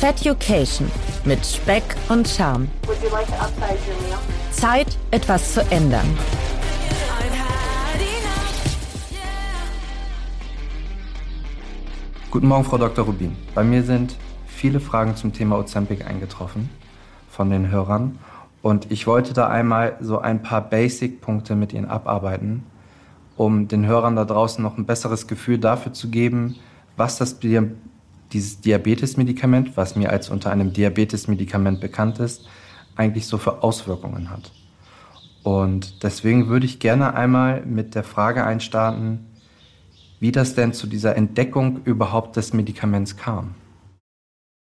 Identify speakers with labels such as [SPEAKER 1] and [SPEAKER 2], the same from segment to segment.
[SPEAKER 1] Feducation mit Speck und Charme.
[SPEAKER 2] Like
[SPEAKER 1] Zeit, etwas zu ändern.
[SPEAKER 3] Guten Morgen, Frau Dr. Rubin. Bei mir sind viele Fragen zum Thema Ozempic eingetroffen von den Hörern. Und ich wollte da einmal so ein paar Basic-Punkte mit Ihnen abarbeiten, um den Hörern da draußen noch ein besseres Gefühl dafür zu geben, was das dieses Diabetes-Medikament, was mir als unter einem Diabetes-Medikament bekannt ist, eigentlich so für Auswirkungen hat. Und deswegen würde ich gerne einmal mit der Frage einstarten, wie das denn zu dieser Entdeckung überhaupt des Medikaments kam.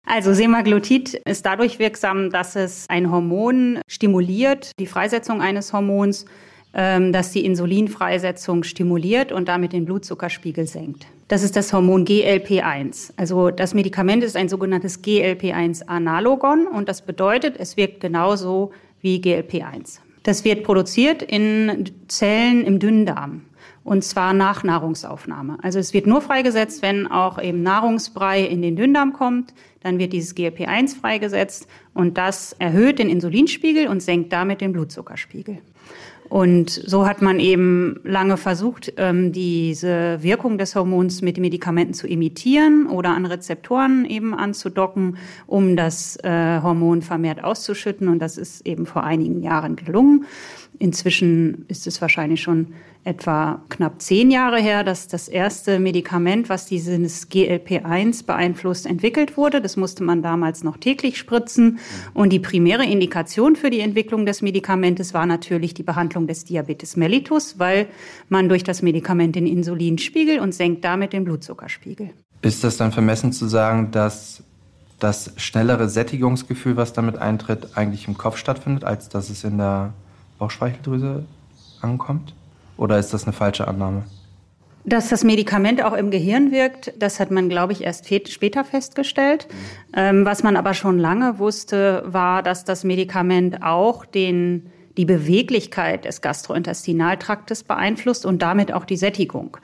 [SPEAKER 4] Also Semaglutid ist dadurch wirksam, dass es ein Hormon stimuliert, die Freisetzung eines Hormons, ähm, das die Insulinfreisetzung stimuliert und damit den Blutzuckerspiegel senkt. Das ist das Hormon GLP-1. Also das Medikament ist ein sogenanntes GLP-1-Analogon und das bedeutet, es wirkt genauso wie GLP-1. Das wird produziert in Zellen im Dünndarm und zwar nach Nahrungsaufnahme. Also es wird nur freigesetzt, wenn auch eben Nahrungsbrei in den Dünndarm kommt. Dann wird dieses GLP-1 freigesetzt und das erhöht den Insulinspiegel und senkt damit den Blutzuckerspiegel. Und so hat man eben lange versucht, ähm, diese Wirkung des Hormons mit Medikamenten zu imitieren oder an Rezeptoren eben anzudocken, um das äh, Hormon vermehrt auszuschütten. Und das ist eben vor einigen Jahren gelungen. Inzwischen ist es wahrscheinlich schon etwa knapp zehn Jahre her, dass das erste Medikament, was dieses GLP-1 beeinflusst, entwickelt wurde. Das musste man damals noch täglich spritzen. Und die primäre Indikation für die Entwicklung des Medikamentes war natürlich die Behandlung des Diabetes mellitus, weil man durch das Medikament den Insulinspiegel und senkt damit den Blutzuckerspiegel.
[SPEAKER 3] Ist das dann vermessen zu sagen, dass das schnellere Sättigungsgefühl, was damit eintritt, eigentlich im Kopf stattfindet, als dass es in der Bauchspeicheldrüse ankommt? Oder ist das eine falsche Annahme?
[SPEAKER 4] Dass das Medikament auch im Gehirn wirkt, das hat man, glaube ich, erst später festgestellt. Ähm, was man aber schon lange wusste, war, dass das Medikament auch den, die Beweglichkeit des Gastrointestinaltraktes beeinflusst und damit auch die Sättigung.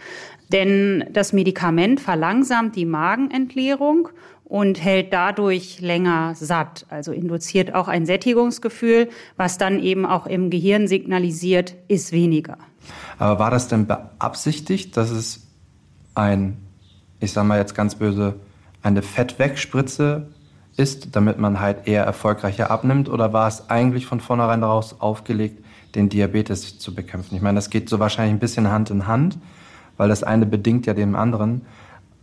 [SPEAKER 4] Denn das Medikament verlangsamt die Magenentleerung und hält dadurch länger satt, also induziert auch ein Sättigungsgefühl, was dann eben auch im Gehirn signalisiert, ist weniger.
[SPEAKER 3] Aber war das denn beabsichtigt, dass es ein, ich sag mal jetzt ganz böse, eine Fettwegspritze ist, damit man halt eher erfolgreicher abnimmt? Oder war es eigentlich von vornherein daraus aufgelegt, den Diabetes zu bekämpfen? Ich meine, das geht so wahrscheinlich ein bisschen Hand in Hand, weil das eine bedingt ja dem anderen.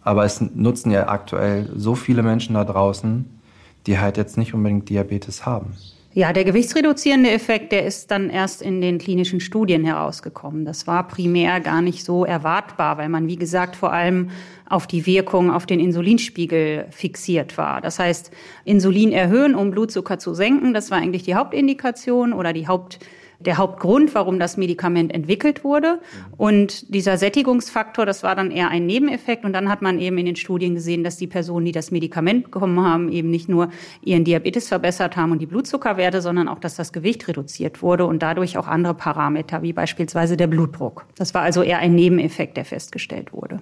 [SPEAKER 3] Aber es nutzen ja aktuell so viele Menschen da draußen, die halt jetzt nicht unbedingt Diabetes haben.
[SPEAKER 4] Ja, der gewichtsreduzierende Effekt, der ist dann erst in den klinischen Studien herausgekommen. Das war primär gar nicht so erwartbar, weil man, wie gesagt, vor allem auf die Wirkung auf den Insulinspiegel fixiert war. Das heißt, Insulin erhöhen, um Blutzucker zu senken, das war eigentlich die Hauptindikation oder die Haupt der Hauptgrund, warum das Medikament entwickelt wurde. Und dieser Sättigungsfaktor, das war dann eher ein Nebeneffekt. Und dann hat man eben in den Studien gesehen, dass die Personen, die das Medikament bekommen haben, eben nicht nur ihren Diabetes verbessert haben und die Blutzuckerwerte, sondern auch, dass das Gewicht reduziert wurde und dadurch auch andere Parameter, wie beispielsweise der Blutdruck. Das war also eher ein Nebeneffekt, der festgestellt wurde.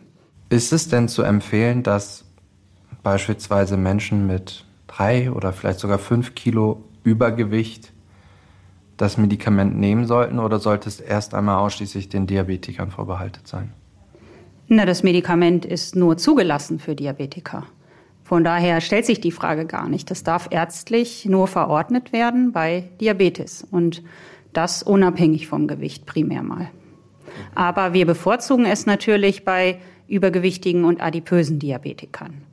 [SPEAKER 3] Ist es denn zu empfehlen, dass beispielsweise Menschen mit drei oder vielleicht sogar fünf Kilo Übergewicht das Medikament nehmen sollten oder sollte es erst einmal ausschließlich den Diabetikern vorbehalten sein?
[SPEAKER 4] Na, das Medikament ist nur zugelassen für Diabetiker. Von daher stellt sich die Frage gar nicht. Das darf ärztlich nur verordnet werden bei Diabetes und das unabhängig vom Gewicht primär mal. Aber wir bevorzugen es natürlich bei übergewichtigen und adipösen Diabetikern.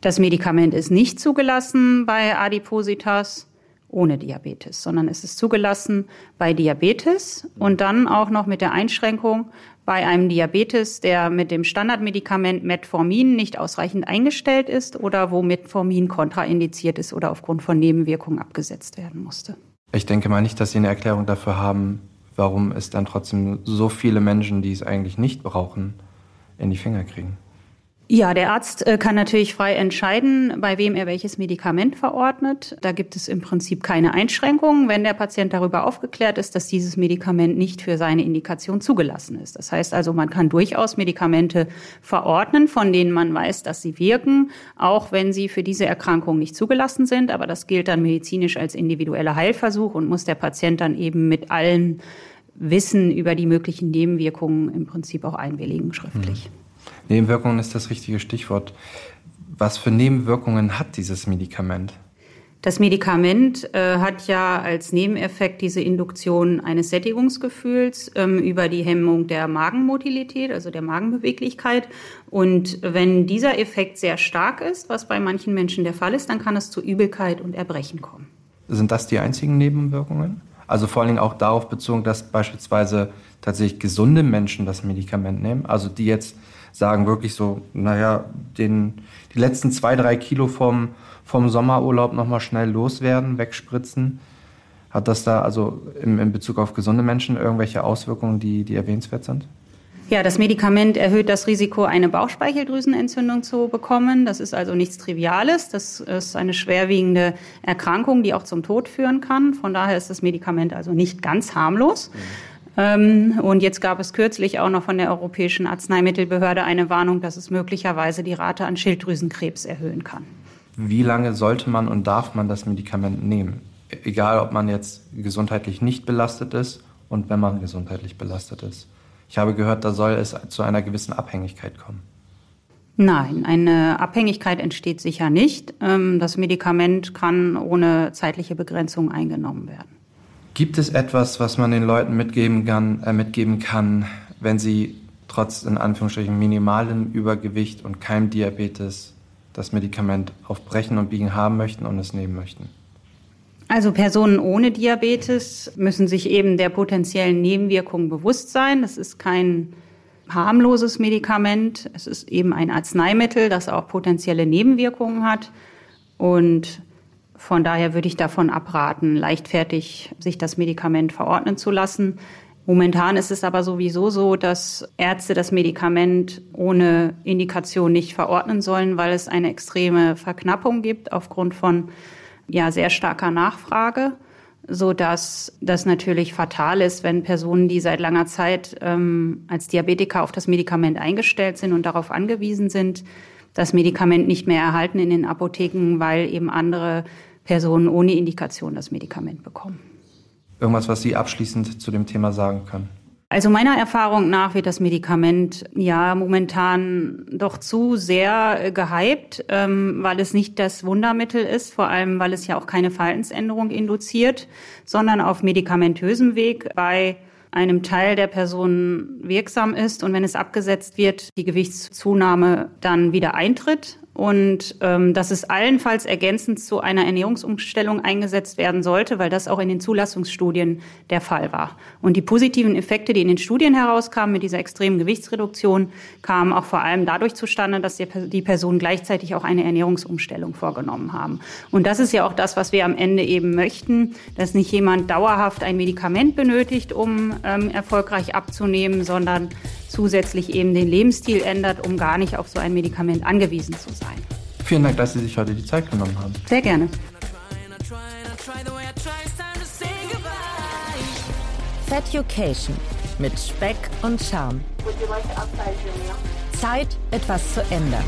[SPEAKER 4] Das Medikament ist nicht zugelassen bei Adipositas ohne Diabetes, sondern es ist zugelassen bei Diabetes und dann auch noch mit der Einschränkung bei einem Diabetes, der mit dem Standardmedikament Metformin nicht ausreichend eingestellt ist oder wo Metformin kontraindiziert ist oder aufgrund von Nebenwirkungen abgesetzt werden musste.
[SPEAKER 3] Ich denke mal nicht, dass Sie eine Erklärung dafür haben, warum es dann trotzdem so viele Menschen, die es eigentlich nicht brauchen, in die Finger kriegen.
[SPEAKER 4] Ja, der Arzt äh, kann natürlich frei entscheiden, bei wem er welches Medikament verordnet. Da gibt es im Prinzip keine Einschränkungen, wenn der Patient darüber aufgeklärt ist, dass dieses Medikament nicht für seine Indikation zugelassen ist. Das heißt also, man kann durchaus Medikamente verordnen, von denen man weiß, dass sie wirken, auch wenn sie für diese Erkrankung nicht zugelassen sind. Aber das gilt dann medizinisch als individueller Heilversuch und muss der Patient dann eben mit allen Wissen über die möglichen Nebenwirkungen im Prinzip auch einwilligen schriftlich. Mhm.
[SPEAKER 3] Nebenwirkungen ist das richtige Stichwort. Was für Nebenwirkungen hat dieses Medikament?
[SPEAKER 4] Das Medikament äh, hat ja als Nebeneffekt diese Induktion eines Sättigungsgefühls ähm, über die Hemmung der Magenmotilität, also der Magenbeweglichkeit. Und wenn dieser Effekt sehr stark ist, was bei manchen Menschen der Fall ist, dann kann es zu Übelkeit und Erbrechen kommen.
[SPEAKER 3] Sind das die einzigen Nebenwirkungen? Also vor allen Dingen auch darauf bezogen, dass beispielsweise tatsächlich gesunde Menschen das Medikament nehmen, also die jetzt sagen wirklich so, naja, den, die letzten zwei, drei Kilo vom, vom Sommerurlaub nochmal schnell loswerden, wegspritzen. Hat das da also in, in Bezug auf gesunde Menschen irgendwelche Auswirkungen, die, die erwähnenswert sind?
[SPEAKER 4] Ja, das Medikament erhöht das Risiko, eine Bauchspeicheldrüsenentzündung zu bekommen. Das ist also nichts Triviales. Das ist eine schwerwiegende Erkrankung, die auch zum Tod führen kann. Von daher ist das Medikament also nicht ganz harmlos. Mhm. Ähm, und jetzt gab es kürzlich auch noch von der Europäischen Arzneimittelbehörde eine Warnung, dass es möglicherweise die Rate an Schilddrüsenkrebs erhöhen kann.
[SPEAKER 3] Wie lange sollte man und darf man das Medikament nehmen? Egal, ob man jetzt gesundheitlich nicht belastet ist und wenn man gesundheitlich belastet ist. Ich habe gehört, da soll es zu einer gewissen Abhängigkeit kommen.
[SPEAKER 4] Nein, eine Abhängigkeit entsteht sicher nicht. Ähm, das Medikament kann ohne zeitliche Begrenzung eingenommen werden.
[SPEAKER 3] Gibt es etwas, was man den Leuten mitgeben kann, äh, mitgeben kann, wenn sie trotz in Anführungsstrichen minimalem Übergewicht und keinem Diabetes das Medikament auf Brechen und Biegen haben möchten und es nehmen möchten?
[SPEAKER 4] Also Personen ohne Diabetes müssen sich eben der potenziellen Nebenwirkungen bewusst sein. Das ist kein harmloses Medikament. Es ist eben ein Arzneimittel, das auch potenzielle Nebenwirkungen hat. Und von daher würde ich davon abraten, leichtfertig sich das Medikament verordnen zu lassen. Momentan ist es aber sowieso so, dass Ärzte das Medikament ohne Indikation nicht verordnen sollen, weil es eine extreme Verknappung gibt aufgrund von ja, sehr starker Nachfrage, so dass das natürlich fatal ist, wenn Personen, die seit langer Zeit ähm, als Diabetiker auf das Medikament eingestellt sind und darauf angewiesen sind, das Medikament nicht mehr erhalten in den Apotheken, weil eben andere Personen ohne Indikation das Medikament bekommen.
[SPEAKER 3] Irgendwas, was Sie abschließend zu dem Thema sagen können?
[SPEAKER 4] Also meiner Erfahrung nach wird das Medikament ja momentan doch zu sehr gehypt, ähm, weil es nicht das Wundermittel ist, vor allem weil es ja auch keine Verhaltensänderung induziert, sondern auf medikamentösem Weg bei einem Teil der Personen wirksam ist und wenn es abgesetzt wird, die Gewichtszunahme dann wieder eintritt und ähm, dass es allenfalls ergänzend zu einer Ernährungsumstellung eingesetzt werden sollte, weil das auch in den Zulassungsstudien der Fall war. Und die positiven Effekte, die in den Studien herauskamen mit dieser extremen Gewichtsreduktion, kamen auch vor allem dadurch zustande, dass die Personen gleichzeitig auch eine Ernährungsumstellung vorgenommen haben. Und das ist ja auch das, was wir am Ende eben möchten, dass nicht jemand dauerhaft ein Medikament benötigt, um ähm, erfolgreich abzunehmen, sondern zusätzlich eben den Lebensstil ändert, um gar nicht auf so ein Medikament angewiesen zu sein.
[SPEAKER 3] Vielen Dank, dass Sie sich heute die Zeit genommen haben.
[SPEAKER 4] Sehr gerne.
[SPEAKER 1] Feducation mit Speck und Charme. Zeit, etwas zu ändern.